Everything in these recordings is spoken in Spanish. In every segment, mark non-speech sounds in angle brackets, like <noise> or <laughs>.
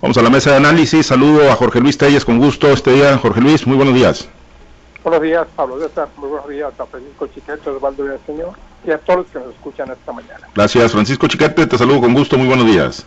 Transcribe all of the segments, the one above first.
Vamos a la mesa de análisis. Saludo a Jorge Luis Telles con gusto este día. Jorge Luis, muy buenos días. Buenos días, Pablo César. Muy buenos días a Francisco Chiquete, Osvaldo Señor y a todos los que nos escuchan esta mañana. Gracias, Francisco Chiquete. Te saludo con gusto. Muy buenos días.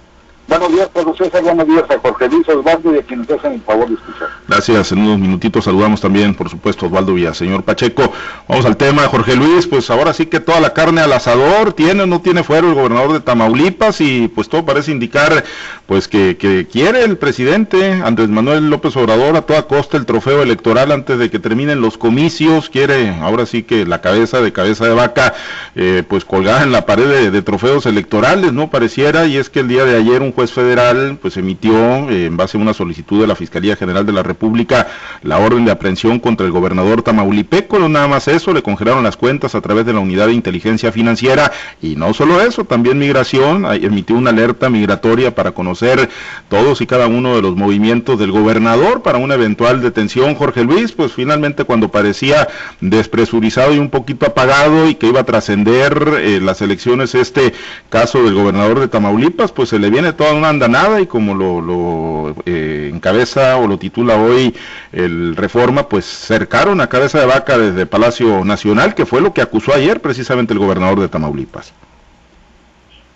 Buenos días, Pablo César. Buenos días a Jorge Luis Osvaldo y a quienes hacen el favor de escuchar. Gracias. En unos minutitos saludamos también, por supuesto, Osvaldo Señor Pacheco. Vamos al tema, Jorge Luis. Pues ahora sí que toda la carne al asador tiene o no tiene fuero el gobernador de Tamaulipas y pues todo parece indicar pues que, que quiere el presidente Andrés Manuel López Obrador a toda costa el trofeo electoral antes de que terminen los comicios. Quiere ahora sí que la cabeza de cabeza de vaca eh, pues colgada en la pared de, de trofeos electorales, ¿no? Pareciera. Y es que el día de ayer un juez federal pues emitió eh, en base a una solicitud de la Fiscalía General de la República la orden de aprehensión contra el gobernador tamaulipeco, no nada más eso, le congelaron las cuentas a través de la unidad de inteligencia financiera. Y no solo eso, también migración. Emitió una alerta migratoria para conocer todos y cada uno de los movimientos del gobernador para una eventual detención. Jorge Luis, pues finalmente cuando parecía despresurizado y un poquito apagado y que iba a trascender eh, las elecciones este caso del gobernador de Tamaulipas, pues se le viene todo toda una andanada y como lo, eh, encabeza o lo titula hoy el Reforma, pues cercaron a cabeza de vaca desde Palacio Nacional, que fue lo que acusó ayer precisamente el gobernador de Tamaulipas.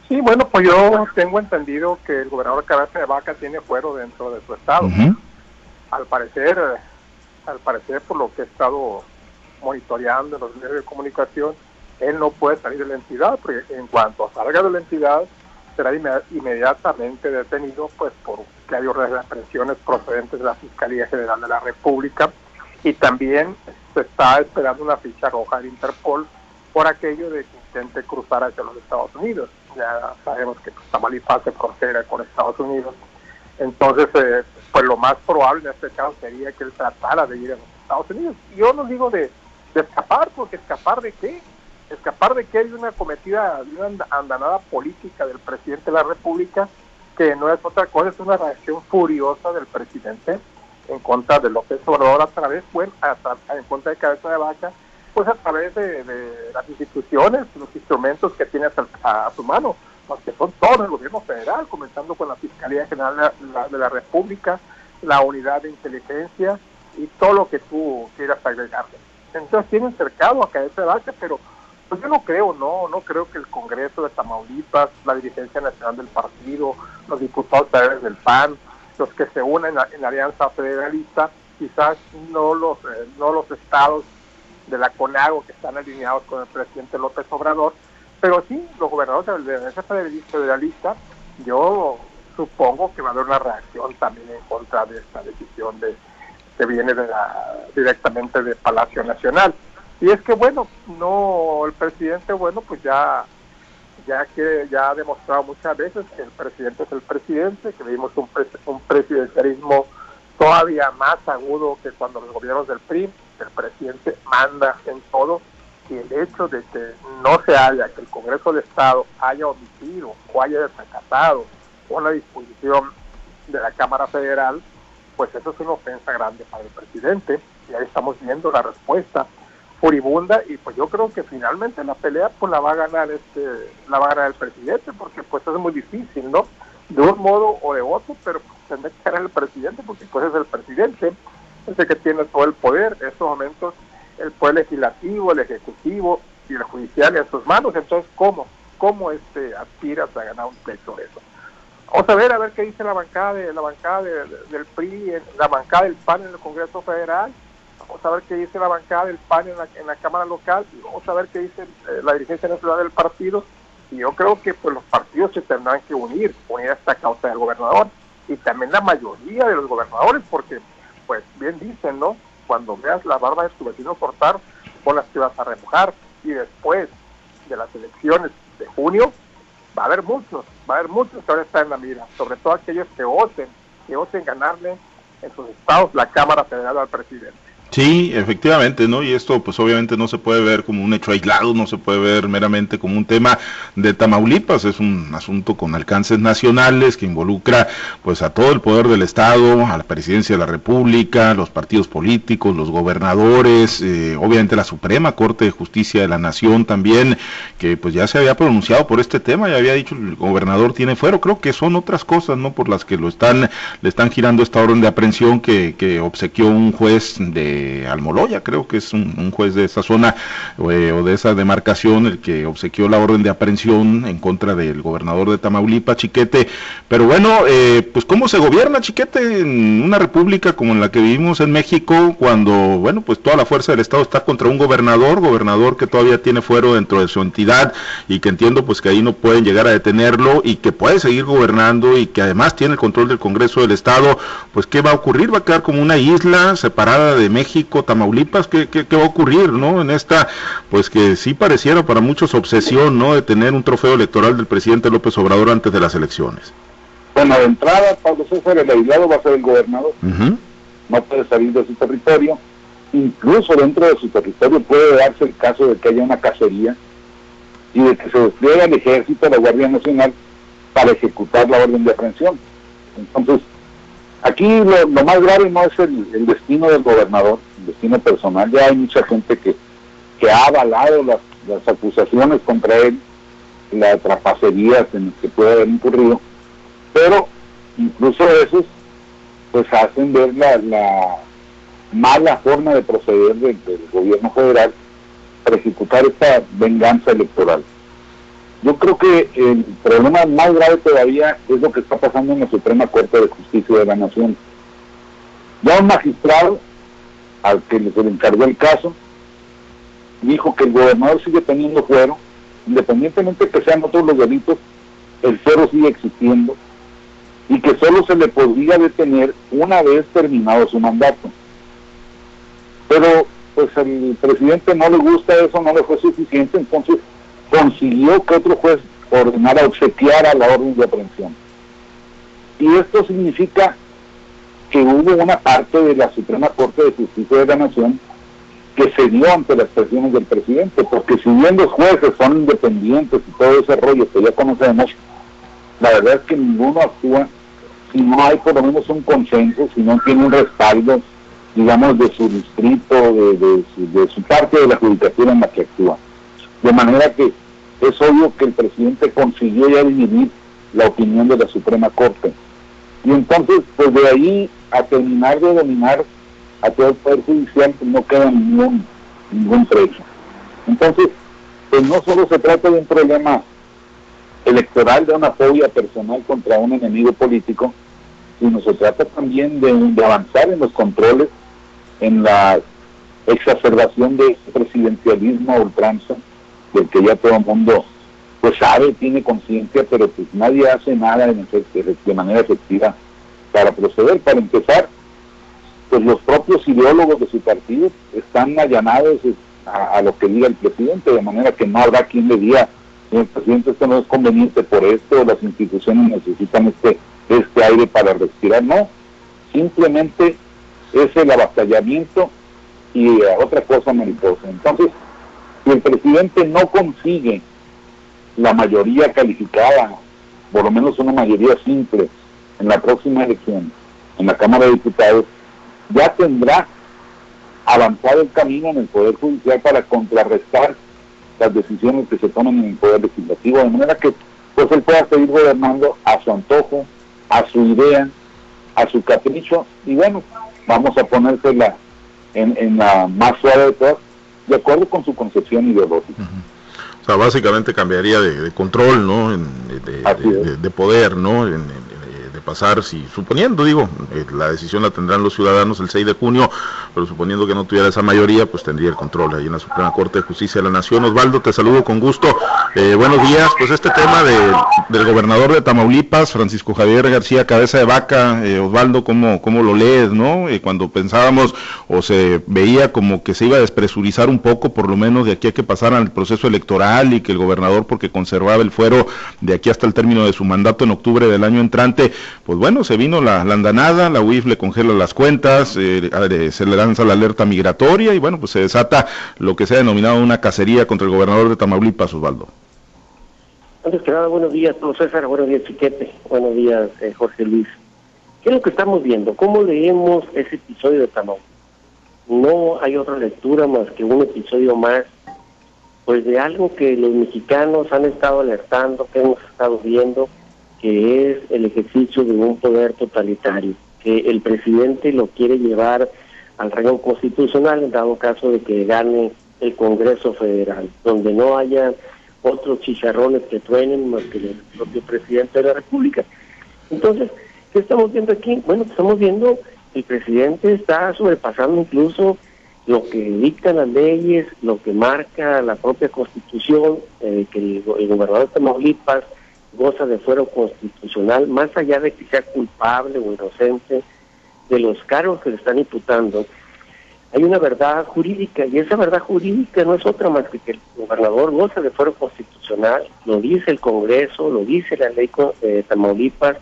Sí, bueno, pues yo tengo entendido que el gobernador cabeza de vaca tiene fuero dentro de su estado. Al parecer, al parecer por lo que he estado monitoreando en los medios de comunicación, él no puede salir de la entidad, porque en cuanto salga de la entidad, será inmediatamente detenido pues por que hay órdenes de presiones procedentes de la Fiscalía General de la República y también se está esperando una ficha roja de Interpol por aquello de que intente cruzar hacia los Estados Unidos. Ya sabemos que Tamaulipas se frontera con Estados Unidos. Entonces, eh, pues lo más probable en este caso sería que él tratara de ir a los Estados Unidos. Yo no digo de escapar, porque escapar de qué? Escapar de que hay una cometida, una andanada política del presidente de la República, que no es otra cosa, es una reacción furiosa del presidente en contra de López Obrador a través, bueno, en contra de Cabeza de Vaca, pues a través de, las instituciones, los instrumentos que tiene a, su mano, los que son todos el gobierno federal, comenzando con la Fiscalía General de la, República, la unidad de inteligencia y todo lo que tú quieras agregarle. Entonces tienen cercado a Cabeza de Vaca, pero pues yo no creo, no, no creo que el Congreso de Tamaulipas, la dirigencia nacional del partido, los diputados federales del PAN, los que se unen en la, alianza federalista, quizás no los, eh, no los estados de la CONAGO que están alineados con el presidente López Obrador, pero sí los gobernadores de la alianza federalista, yo supongo que va a haber una reacción también en contra de esta decisión de que viene de la, directamente del Palacio Nacional. Y es que bueno, no, el presidente, bueno, pues ya, ya que ya ha demostrado muchas veces que el presidente es el presidente, que vimos un, un presidencialismo todavía más agudo que cuando los gobiernos del PRI, el presidente manda en todo, y el hecho de que no se haya, que el Congreso del Estado haya omitido o haya desacatado una disposición de la Cámara Federal, pues eso es una ofensa grande para el presidente, y ahí estamos viendo la respuesta furibunda y pues yo creo que finalmente la pelea pues la va a ganar este la va a ganar el presidente porque pues es muy difícil no de un modo o de otro pero pues, tendrá que ganar el presidente porque pues es el presidente es el que tiene todo el poder. En estos momentos el poder legislativo el ejecutivo y el judicial en sus manos. Entonces cómo cómo este aspiras a ganar un pleito de eso vamos a ver a ver qué dice la bancada de la bancada del PRI la bancada del PAN en el Congreso Federal vamos a ver qué dice la bancada del PAN en la, Cámara Local y vamos a ver qué dice eh, la dirigencia nacional del partido. Y yo creo que pues los partidos se tendrán que unir, unir a esta causa del gobernador y también la mayoría de los gobernadores, porque pues bien dicen, ¿no? Cuando veas la barba de tu vecino cortar, con las que vas a remojar y después de las elecciones de junio va a haber muchos, va a haber muchos que van a estar en la mira, sobre todo aquellos que osen, que osen ganarle en sus estados la Cámara Federal al presidente. Sí, efectivamente, ¿no? Y esto pues obviamente no se puede ver como un hecho aislado, no se puede ver meramente como un tema de Tamaulipas, es un asunto con alcances nacionales que involucra pues a todo el poder del Estado, a la presidencia de la República, los partidos políticos, los gobernadores, eh, obviamente la Suprema Corte de Justicia de la Nación también, que pues ya se había pronunciado por este tema, ya había dicho el gobernador tiene fuero, creo que son otras cosas, ¿no? Por las que lo están, le están girando esta orden de aprehensión que, que obsequió un juez de Almoloya, creo que es un, juez de esa zona eh, o de esa demarcación el que obsequió la orden de aprehensión en contra del gobernador de Tamaulipas, Chiquete. Pero bueno, eh, pues cómo se gobierna, Chiquete, en una república como en la que vivimos en México, cuando, bueno, pues toda la fuerza del Estado está contra un gobernador, gobernador que todavía tiene fuero dentro de su entidad y que entiendo pues que ahí no pueden llegar a detenerlo y que puede seguir gobernando y que además tiene el control del Congreso del Estado, pues ¿qué va a ocurrir? Va a quedar como una isla separada de México México, Tamaulipas, ¿qué, ¿qué, va a ocurrir, no? En esta, pues que sí pareciera para muchos obsesión, ¿no? De tener un trofeo electoral del presidente López Obrador antes de las elecciones. Bueno, de entrada, Pablo César, el aislado va a ser el gobernador. No puede salir de su territorio. Incluso dentro de su territorio puede darse el caso de que haya una cacería y de que se despliegue el ejército, la Guardia Nacional, para ejecutar la orden de aprehensión. Entonces, Aquí lo, más grave no es el, destino del gobernador, el destino personal. Ya hay mucha gente que, ha avalado las, acusaciones contra él, las trapacerías en que puede haber incurrido, pero incluso esos pues hacen ver la, mala forma de proceder del gobierno federal para ejecutar esta venganza electoral. Yo creo que el problema más grave todavía es lo que está pasando en la Suprema Corte de Justicia de la Nación. Ya un magistrado, al que se le encargó el caso, dijo que el gobernador sigue teniendo fuero, independientemente de que sean otros los delitos, el fuero sigue existiendo y que solo se le podría detener una vez terminado su mandato. Pero pues al presidente no le gusta eso, no le fue suficiente, entonces consiguió que otro juez ordenara obsequiar a la orden de aprehensión. Y esto significa que hubo una parte de la Suprema Corte de Justicia de la Nación que se dio ante las presiones del presidente, porque si bien los jueces son independientes y todo ese rollo que ya conocemos, la verdad es que ninguno actúa si no hay por lo menos un consenso, si no tiene un respaldo, digamos, de su distrito, de, de, de su parte de la judicatura en la que actúa. De manera que es obvio que el presidente consiguió ya dividir la opinión de la Suprema Corte. Y entonces, pues de ahí a terminar de dominar a todo el Poder Judicial, pues no queda ningún, ningún trecho. Entonces, pues no solo se trata de un problema electoral, de una fobia personal contra un enemigo político, sino se trata también de, de avanzar en los controles, en la exacerbación de presidencialismo a ultranza, del que ya todo el mundo pues sabe, tiene conciencia, pero pues nadie hace nada de manera efectiva para proceder. Para empezar, pues los propios ideólogos de su partido están allanados a, lo que diga el presidente, de manera que no habrá quien le diga, el presidente, esto no es conveniente por esto, las instituciones necesitan este, este aire para respirar. No, simplemente es el avasallamiento y otra cosa mariposa. Entonces, si el presidente no consigue la mayoría calificada, por lo menos una mayoría simple, en la próxima elección, en la Cámara de Diputados, ya tendrá avanzado el camino en el Poder Judicial para contrarrestar las decisiones que se toman en el Poder Legislativo, de manera que pues él pueda seguir gobernando a su antojo, a su idea, a su capricho, y bueno, vamos a ponérsela en, en la más suave de todas, de acuerdo con su concepción ideológica. O sea, básicamente cambiaría de, control, ¿no? de, poder, ¿no? En, pasar, si suponiendo, digo, eh, la decisión la tendrán los ciudadanos el 6 de junio, pero suponiendo que no tuviera esa mayoría, pues tendría el control ahí en la Suprema Corte de Justicia de la Nación. Osvaldo, te saludo con gusto. Eh, buenos días. Pues este tema del gobernador de Tamaulipas, Francisco Javier García Cabeza de Vaca, eh, Osvaldo, ¿cómo, ¿cómo lo lees, no? cuando pensábamos o se veía como que se iba a despresurizar un poco, por lo menos de aquí a que pasaran el proceso electoral y que el gobernador, porque conservaba el fuero de aquí hasta el término de su mandato en octubre del año entrante, pues bueno, se vino la, andanada, la UIF le congela las cuentas, eh, se le lanza la alerta migratoria y bueno, pues se desata lo que se ha denominado una cacería contra el gobernador de Tamaulipas, Osvaldo. Antes que nada, buenos días, todo César, buenos días, Chiquete, buenos días, eh, Jorge Luis. ¿Qué es lo que estamos viendo? ¿Cómo leemos ese episodio de Tamaulipas? No hay otra lectura más que un episodio más pues de algo que los mexicanos han estado alertando, que hemos estado viendo, que es el ejercicio de un poder totalitario, que el presidente lo quiere llevar al reino constitucional en dado caso de que gane el Congreso Federal, donde no haya otros chicharrones que truenen más que el propio presidente de la República. Entonces, ¿qué estamos viendo aquí? Bueno, estamos viendo el presidente está sobrepasando incluso lo que dictan las leyes, lo que marca la propia constitución, eh, que el, gobernador de Tamaulipas goza de fuero constitucional, más allá de que sea culpable o inocente de los cargos que le están imputando, hay una verdad jurídica y esa verdad jurídica no es otra más que que el gobernador goza de fuero constitucional, lo dice el Congreso, lo dice la ley de Tamaulipas,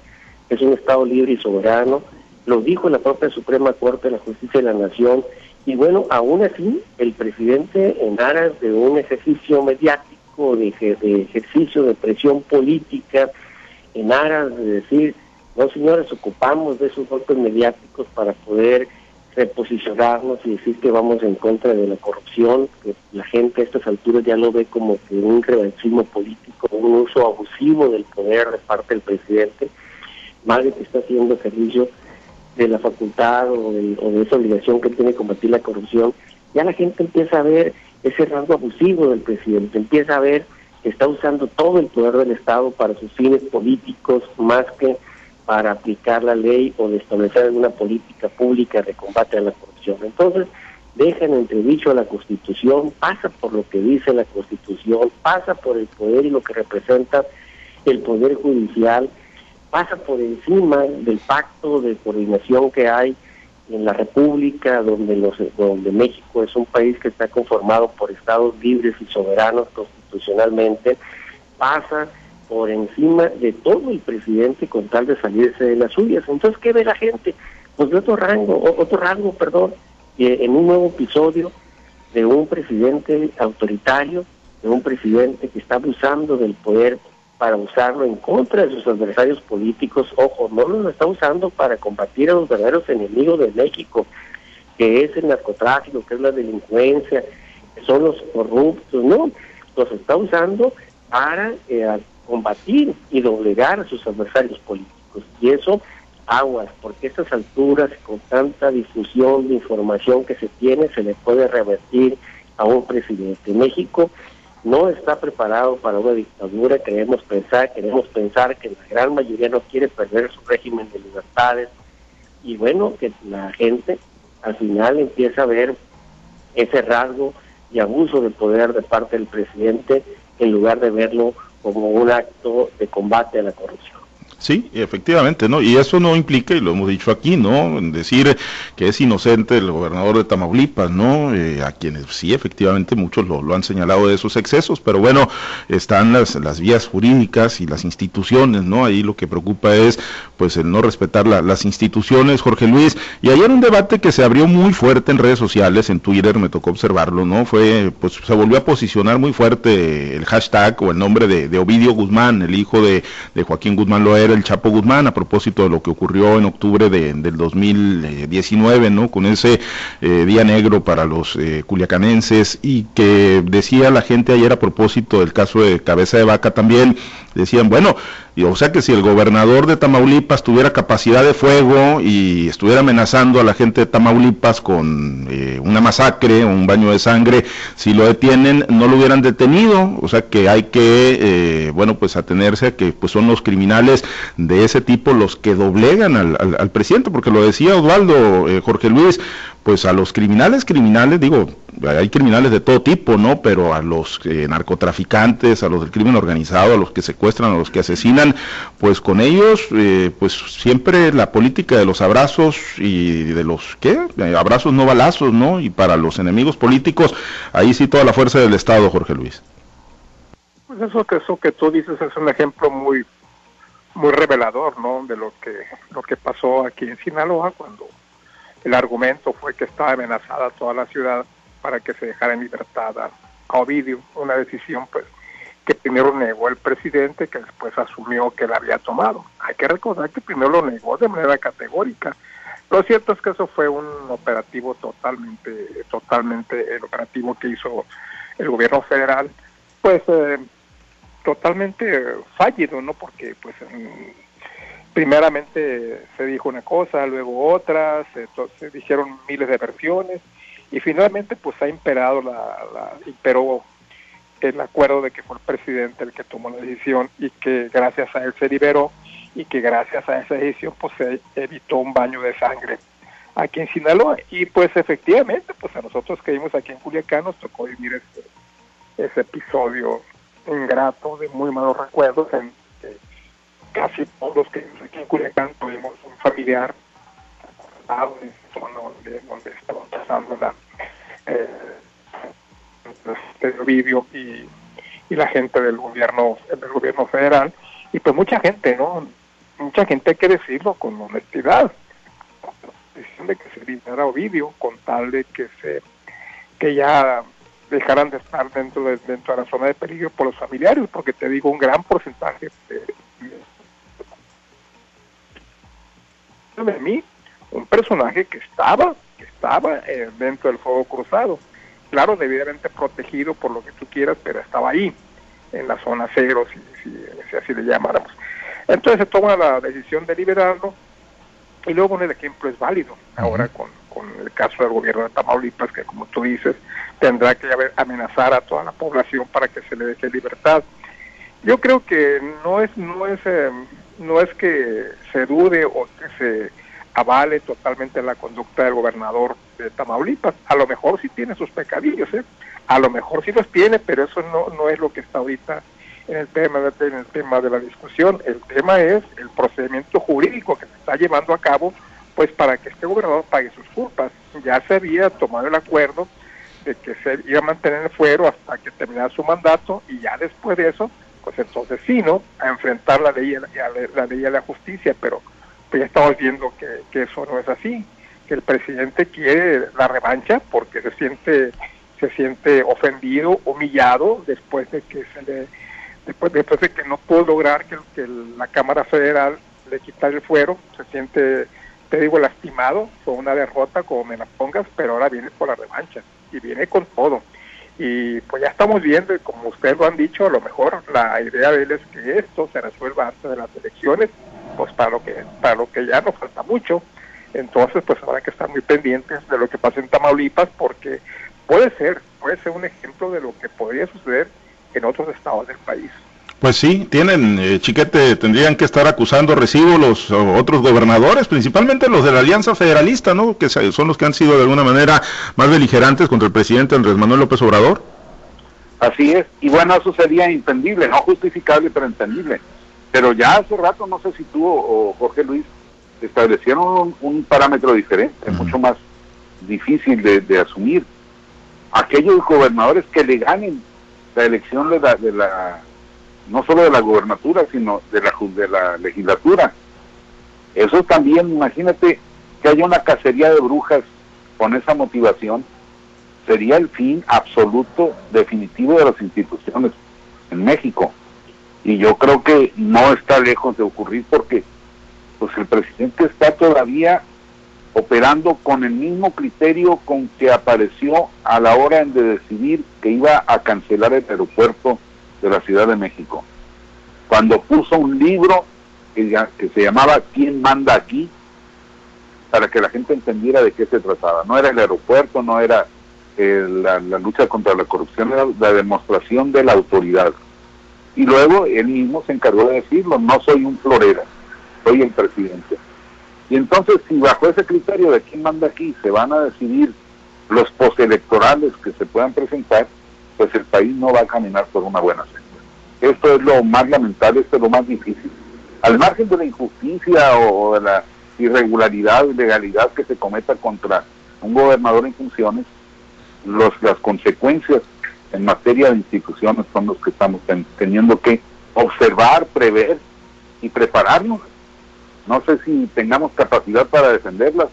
que es un Estado libre y soberano, lo dijo la propia Suprema Corte de la Justicia de la Nación, y bueno, aún así, el presidente, en aras de un ejercicio mediático, de, ejercicio de presión política, en aras de decir, no señores, ocupamos de esos golpes mediáticos para poder reposicionarnos y decir que vamos en contra de la corrupción, que la gente a estas alturas ya lo ve como que un revanchismo político, un uso abusivo del poder de parte del presidente, más de que está haciendo ejercicio de la facultad o de, esa obligación que tiene combatir la corrupción, ya la gente empieza a ver ese rasgo abusivo del presidente, empieza a ver que está usando todo el poder del Estado para sus fines políticos más que para aplicar la ley o de establecer alguna política pública de combate a la corrupción. Entonces, dejan entredicho a la Constitución, pasa por lo que dice la Constitución, pasa por el poder y lo que representa el Poder Judicial, pasa por encima del pacto de coordinación que hay en la República, donde, los, donde México es un país que está conformado por estados libres y soberanos constitucionalmente, pasa por encima de todo el presidente con tal de salirse de las suyas. Entonces, ¿qué ve la gente? Pues de otro rango, otro rango, perdón, en un nuevo episodio de un presidente autoritario, de un presidente que está abusando del poder para usarlo en contra de sus adversarios políticos. Ojo, no lo está usando para combatir a los verdaderos enemigos de México, que es el narcotráfico, que es la delincuencia, que son los corruptos, no, los está usando para eh, combatir y doblegar a sus adversarios políticos. Y eso, aguas, porque a estas alturas, con tanta difusión de información que se tiene, se le puede revertir a un presidente. México no está preparado para una dictadura, queremos pensar, queremos pensar que la gran mayoría no quiere perder su régimen de libertades y bueno, que la gente al final empieza a ver ese rasgo y abuso de poder de parte del presidente en lugar de verlo como un acto de combate a la corrupción. Sí, efectivamente, ¿no? Y eso no implica, y lo hemos dicho aquí, ¿no? Decir que es inocente el gobernador de Tamaulipas, ¿no? Eh, a quienes sí, efectivamente, muchos lo, han señalado de esos excesos, pero bueno, están las, las vías jurídicas y las instituciones, ¿no? Ahí lo que preocupa es, pues, el no respetar las instituciones, Jorge Luis. Y ayer un debate que se abrió muy fuerte en redes sociales, en Twitter, me tocó observarlo, ¿no? Fue, pues, se volvió a posicionar muy fuerte el hashtag o el nombre de, Ovidio Guzmán, el hijo de, de Joaquín Guzmán El Chapo Guzmán a propósito de lo que ocurrió en octubre de, del 2019, ¿no? Con ese eh, día negro para los eh, culiacanenses y que decía la gente ayer a propósito del caso de Cabeza de Vaca también, decían, bueno, o sea que si el gobernador de Tamaulipas tuviera capacidad de fuego y estuviera amenazando a la gente de Tamaulipas con eh, una masacre, un baño de sangre, si lo detienen no lo hubieran detenido, o sea que hay que, eh, bueno, pues atenerse a que pues son los criminales de ese tipo los que doblegan al, al, presidente, porque lo decía Osvaldo, eh, Jorge Luis, pues a los criminales, criminales, digo, hay criminales de todo tipo, ¿no? Pero a los eh, narcotraficantes, a los del crimen organizado, a los que secuestran, a los que asesinan, pues con ellos, eh, pues siempre la política de los abrazos y de los, ¿qué? Eh, abrazos no balazos, ¿no? Y para los enemigos políticos, ahí sí toda la fuerza del Estado, Jorge Luis. Pues eso que, eso que tú dices es un ejemplo muy muy revelador, ¿no? De lo que lo que pasó aquí en Sinaloa cuando el argumento fue que estaba amenazada toda la ciudad para que se dejara en libertad a, Ovidio, una decisión pues que primero negó el presidente, que después asumió que la había tomado. Hay que recordar que primero lo negó de manera categórica. Lo cierto es que eso fue un operativo totalmente, totalmente el operativo que hizo el gobierno federal, pues eh, totalmente fallido, ¿no? Porque pues primeramente se dijo una cosa, luego otra, se, dijeron miles de versiones y finalmente pues ha imperado la, la, imperó el acuerdo de que fue el presidente el que tomó la decisión y que gracias a él se liberó y que gracias a esa decisión pues se evitó un baño de sangre aquí en Sinaloa. Y pues efectivamente pues a nosotros que vimos aquí en Culiacán nos tocó vivir ese, ese episodio ingrato de muy malos recuerdos en casi todos los que aquí en Culiacán tuvimos un familiar donde, donde estaba pasando la eh, vídeo y, y la gente del gobierno del gobierno federal. Y pues mucha gente no mucha gente hay que decirlo con honestidad. De que se liberara Ovidio con tal de que se que ya dejaran de estar dentro de, dentro de la zona de peligro por los familiares porque te digo un gran porcentaje de mí un personaje que estaba, que estaba eh, dentro del fuego cruzado. Claro, debidamente protegido por lo que tú quieras, pero estaba ahí, en la zona cero, si, si, así le llamáramos. Entonces se toma la decisión de liberarlo y luego el ejemplo es válido. Ahora con, con el caso del gobierno de Tamaulipas, que como tú dices, tendrá que amenazar a toda la población para que se le deje libertad. Yo creo que no es, no es eh, no es que se dude o que se avale totalmente la conducta del gobernador de Tamaulipas. A lo mejor sí tiene sus pecadillos, ¿eh? a lo mejor sí los tiene, pero eso no, no es lo que está ahorita en el tema de, en el tema de la discusión. El tema es el procedimiento jurídico que se está llevando a cabo, pues para que este gobernador pague sus culpas. Ya se había tomado el acuerdo de que se iba a mantener el fuero hasta que terminara su mandato y ya después de eso pues entonces sí, ¿no? A enfrentar la ley, la, la ley de la justicia, pero pues ya estamos viendo que, eso no es así, que el presidente quiere la revancha porque se siente se siente ofendido, humillado después de que se le después, después de que no pudo lograr que, que la Cámara Federal le quitara el fuero, se siente, te digo, lastimado, fue una derrota como me la pongas, pero ahora viene por la revancha y viene con todo y pues ya estamos viendo, y como ustedes lo han dicho, a lo mejor la idea de él es que esto se resuelva antes de las elecciones, pues para lo que, para lo que ya nos falta mucho. Entonces, pues habrá que estar muy pendientes de lo que pasa en Tamaulipas, porque puede ser, puede ser un ejemplo de lo que podría suceder en otros estados del país. Pues sí, tienen, eh, chiquete, tendrían que estar acusando recibo los otros gobernadores, principalmente los de la Alianza Federalista, ¿no? Que son los que han sido de alguna manera más beligerantes contra el presidente Andrés Manuel López Obrador. Así es, y bueno, eso sería entendible, no justificable, pero entendible. Pero ya hace rato, no sé si tú o, Jorge Luis establecieron un, parámetro diferente, mucho más difícil de, de, asumir. Aquellos gobernadores que le ganen la elección de la, de la no solo de la gubernatura, sino de la, de la legislatura. Eso también, imagínate que haya una cacería de brujas con esa motivación, sería el fin absoluto, definitivo de las instituciones en México. Y yo creo que no está lejos de ocurrir porque pues el presidente está todavía operando con el mismo criterio con que apareció a la hora de decidir que iba a cancelar el aeropuerto de la Ciudad de México, cuando puso un libro que, se llamaba ¿Quién manda aquí? para que la gente entendiera de qué se trataba. No era el aeropuerto, no era eh, la, lucha contra la corrupción, era la demostración de la autoridad. Y luego él mismo se encargó de decirlo, no soy un florera, soy el presidente. Y entonces, si bajo ese criterio de quién manda aquí se van a decidir los postelectorales que se puedan presentar, pues el país no va a caminar por una buena senda. Esto es lo más lamentable, esto es lo más difícil. Al margen de la injusticia o de la irregularidad ilegalidad que se cometa contra un gobernador en funciones, los, las consecuencias en materia de instituciones son los que estamos teniendo que observar, prever y prepararnos. No sé si tengamos capacidad para defenderlas,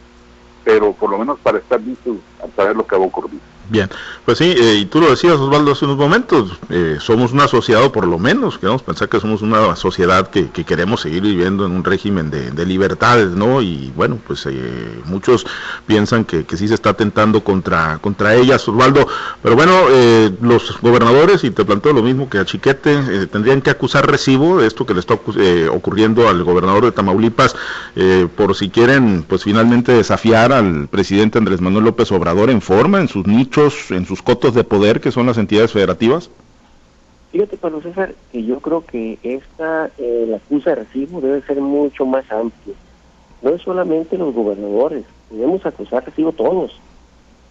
pero por lo menos para estar listos a saber lo que va a ocurrir. Bien, pues sí, eh, y tú lo decías Osvaldo hace unos momentos, eh, somos una sociedad, por lo menos queremos pensar que somos una sociedad que, queremos seguir viviendo en un régimen de, libertades, ¿no? Y bueno, pues eh, muchos piensan que, que, sí se está atentando contra, contra ellas, Osvaldo, pero bueno, los gobernadores, y te planteo lo mismo que a Chiquete, tendrían que acusar recibo de esto que le está ocurriendo al gobernador de Tamaulipas, por si quieren, pues finalmente desafiar al presidente Andrés Manuel López Obrador en forma, en sus nichos, en sus cotos de poder, que son las entidades federativas? Fíjate, Pablo César, que yo creo que esta, eh, la acusa de recibo debe ser mucho más amplia. No es solamente los gobernadores, debemos acusar recibo todos.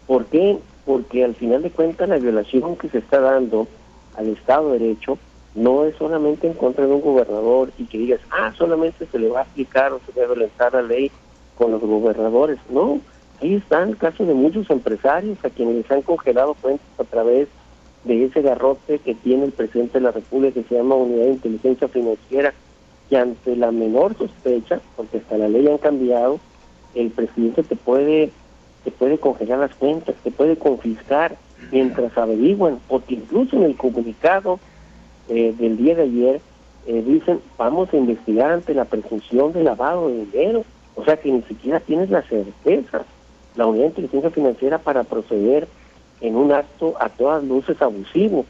¿Por qué? Porque al final de cuentas la violación que se está dando al Estado de Derecho no es solamente en contra de un gobernador y que digas, ah, solamente se le va a aplicar o se debe violentar la ley con los gobernadores. No, Ahí está el caso de muchos empresarios a quienes les han congelado cuentas a través de ese garrote que tiene el presidente de la República que se llama Unidad de Inteligencia Financiera, que ante la menor sospecha, porque hasta la ley han cambiado, el presidente te puede, te puede congelar las cuentas, te puede confiscar mientras averiguan, porque incluso en el comunicado eh, del día de ayer eh, dicen vamos a investigar ante la presunción de lavado de dinero, o sea que ni siquiera tienes la certeza la unidad de inteligencia financiera para proceder en un acto a todas luces abusivo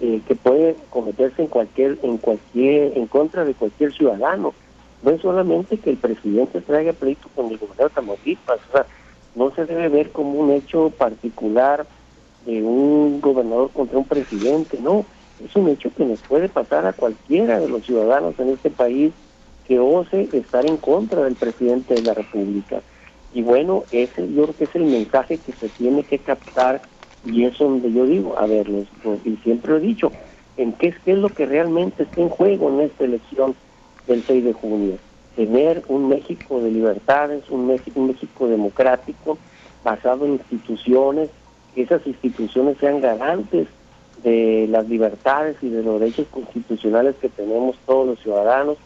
eh, que puede cometerse en cualquier en cualquier en contra de cualquier ciudadano no es solamente que el presidente traiga pleito con el gobernador de Tamaulipas o sea no se debe ver como un hecho particular de un gobernador contra un presidente no es un hecho que nos puede pasar a cualquiera de los ciudadanos en este país que ose estar en contra del presidente de la República. Y bueno, ese yo creo que es el mensaje que se tiene que captar y es donde yo digo, a ver, y siempre lo he dicho, en qué, qué es lo que realmente está en juego en esta elección del 6 de junio. Tener un México de libertades, un México, un México democrático, basado en instituciones, que esas instituciones sean garantes de las libertades y de los derechos constitucionales que tenemos todos los ciudadanos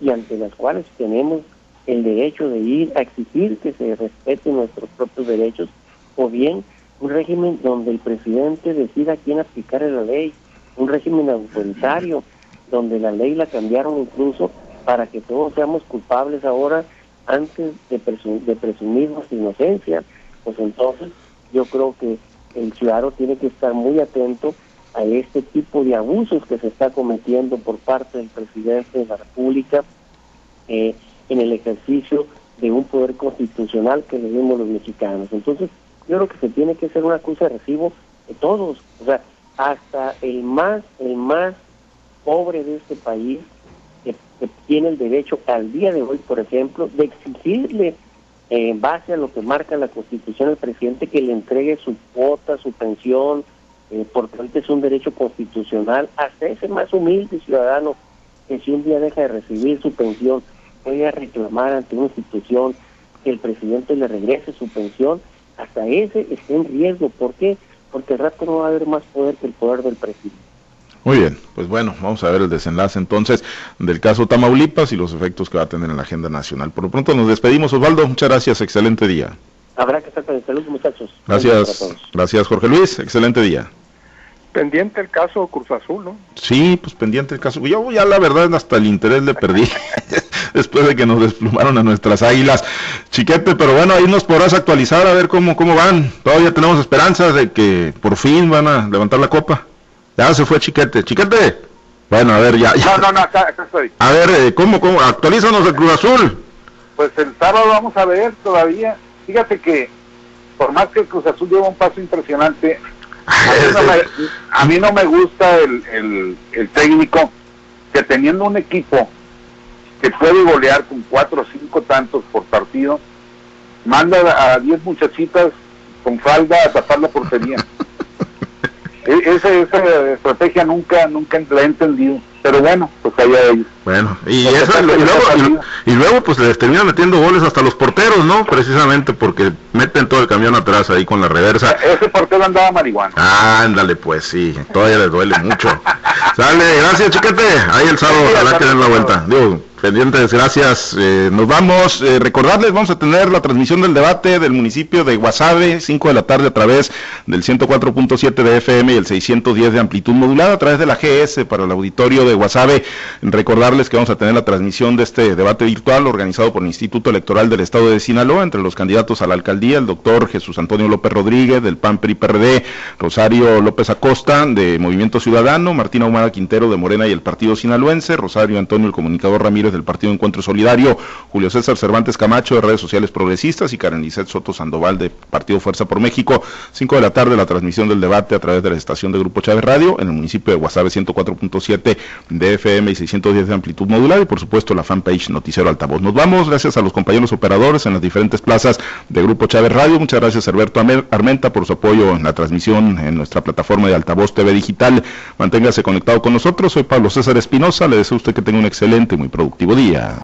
y ante las cuales tenemos el derecho de ir a exigir que se respeten nuestros propios derechos, o bien un régimen donde el presidente decida quién aplicar la ley, un régimen autoritario, donde la ley la cambiaron incluso para que todos seamos culpables ahora antes de, de presumir nuestra inocencia. Pues entonces yo creo que el ciudadano tiene que estar muy atento a este tipo de abusos que se está cometiendo por parte del presidente de la República. Eh, en el ejercicio de un poder constitucional que le dimos los mexicanos. Entonces, yo creo que se tiene que hacer una acusa de recibo de todos, o sea, hasta el más, el más pobre de este país, que, tiene el derecho al día de hoy, por ejemplo, de exigirle, en base a lo que marca la Constitución, al presidente que le entregue su cuota, su pensión, eh, porque ahorita es un derecho constitucional, hasta ese más humilde ciudadano que si un día deja de recibir su pensión, puede reclamar ante una institución que el presidente le regrese su pensión, hasta ese está en riesgo. ¿Por qué? Porque el rato no va a haber más poder que el poder del presidente. Muy bien, pues bueno, vamos a ver el desenlace entonces del caso Tamaulipas y los efectos que va a tener en la agenda nacional. Por lo pronto nos despedimos, Osvaldo. Muchas gracias, excelente día. Habrá que estar con el salud, muchachos. Gracias, gracias Jorge Luis, excelente día pendiente el caso Cruz Azul, ¿no? Sí, pues pendiente el caso. Yo ya la verdad hasta el interés le perdí <laughs> después de que nos desplumaron a nuestras águilas. Chiquete, pero bueno, ahí nos podrás actualizar a ver cómo, cómo van. Todavía tenemos esperanzas de que por fin van a levantar la copa. Ya se fue Chiquete. Chiquete. Bueno, a ver, ya. No, no, no, acá, estoy. A ver, eh, ¿cómo, cómo? Actualízanos el Cruz Azul. Pues el sábado vamos a ver todavía. Fíjate que por más que el Cruz Azul lleva un paso impresionante, a mí <laughs> no me, gusta el, el, técnico que teniendo un equipo que puede golear con cuatro o cinco tantos por partido, manda a diez muchachitas con falda a tapar la portería. <laughs> E, esa, esa estrategia nunca, nunca la he entendido. Pero bueno, pues allá ellos. Bueno, y, luego, pues les terminan metiendo goles hasta los porteros, ¿no? Precisamente porque meten todo el camión atrás ahí con la reversa. Ese portero andaba marihuana. ándale, pues sí, todavía les duele mucho. Sale, gracias, chiquete. Ahí el sábado, ojalá que den la vuelta. Digo, Pendientes, gracias. Eh, nos vamos. Eh, recordarles, vamos a tener la transmisión del debate del municipio de Guasave, 5 de la tarde a través del 104.7 de FM y el 610 de amplitud modulada a través de la GS para el auditorio de Guasave. Recordarles que vamos a tener la transmisión de este debate virtual organizado por el Instituto Electoral del Estado de Sinaloa entre los candidatos a la alcaldía, el doctor Jesús Antonio López Rodríguez del PAN PRI PRD, Rosario López Acosta de Movimiento Ciudadano, Martina Humada Quintero de Morena y el Partido Sinaloense, Rosario Antonio el comunicador Ramírez del Partido Encuentro Solidario, Julio César Cervantes Camacho de Redes Sociales Progresistas y Karen Lizeth Soto Sandoval de Partido Fuerza por México. 5 de la tarde la transmisión del debate a través de la estación de Grupo Chávez Radio en el municipio de Guasave 104.7 de FM y 610 de amplitud modular y por supuesto la fanpage Noticiero Altavoz. Nos vamos, gracias a los compañeros operadores en las diferentes plazas de Grupo Chávez Radio. Muchas gracias Alberto Armenta por su apoyo en la transmisión en nuestra plataforma de Altavoz TV Digital. Manténgase conectado con nosotros. Soy Pablo César Espinosa. Le deseo a usted que tenga un excelente y muy productivo día.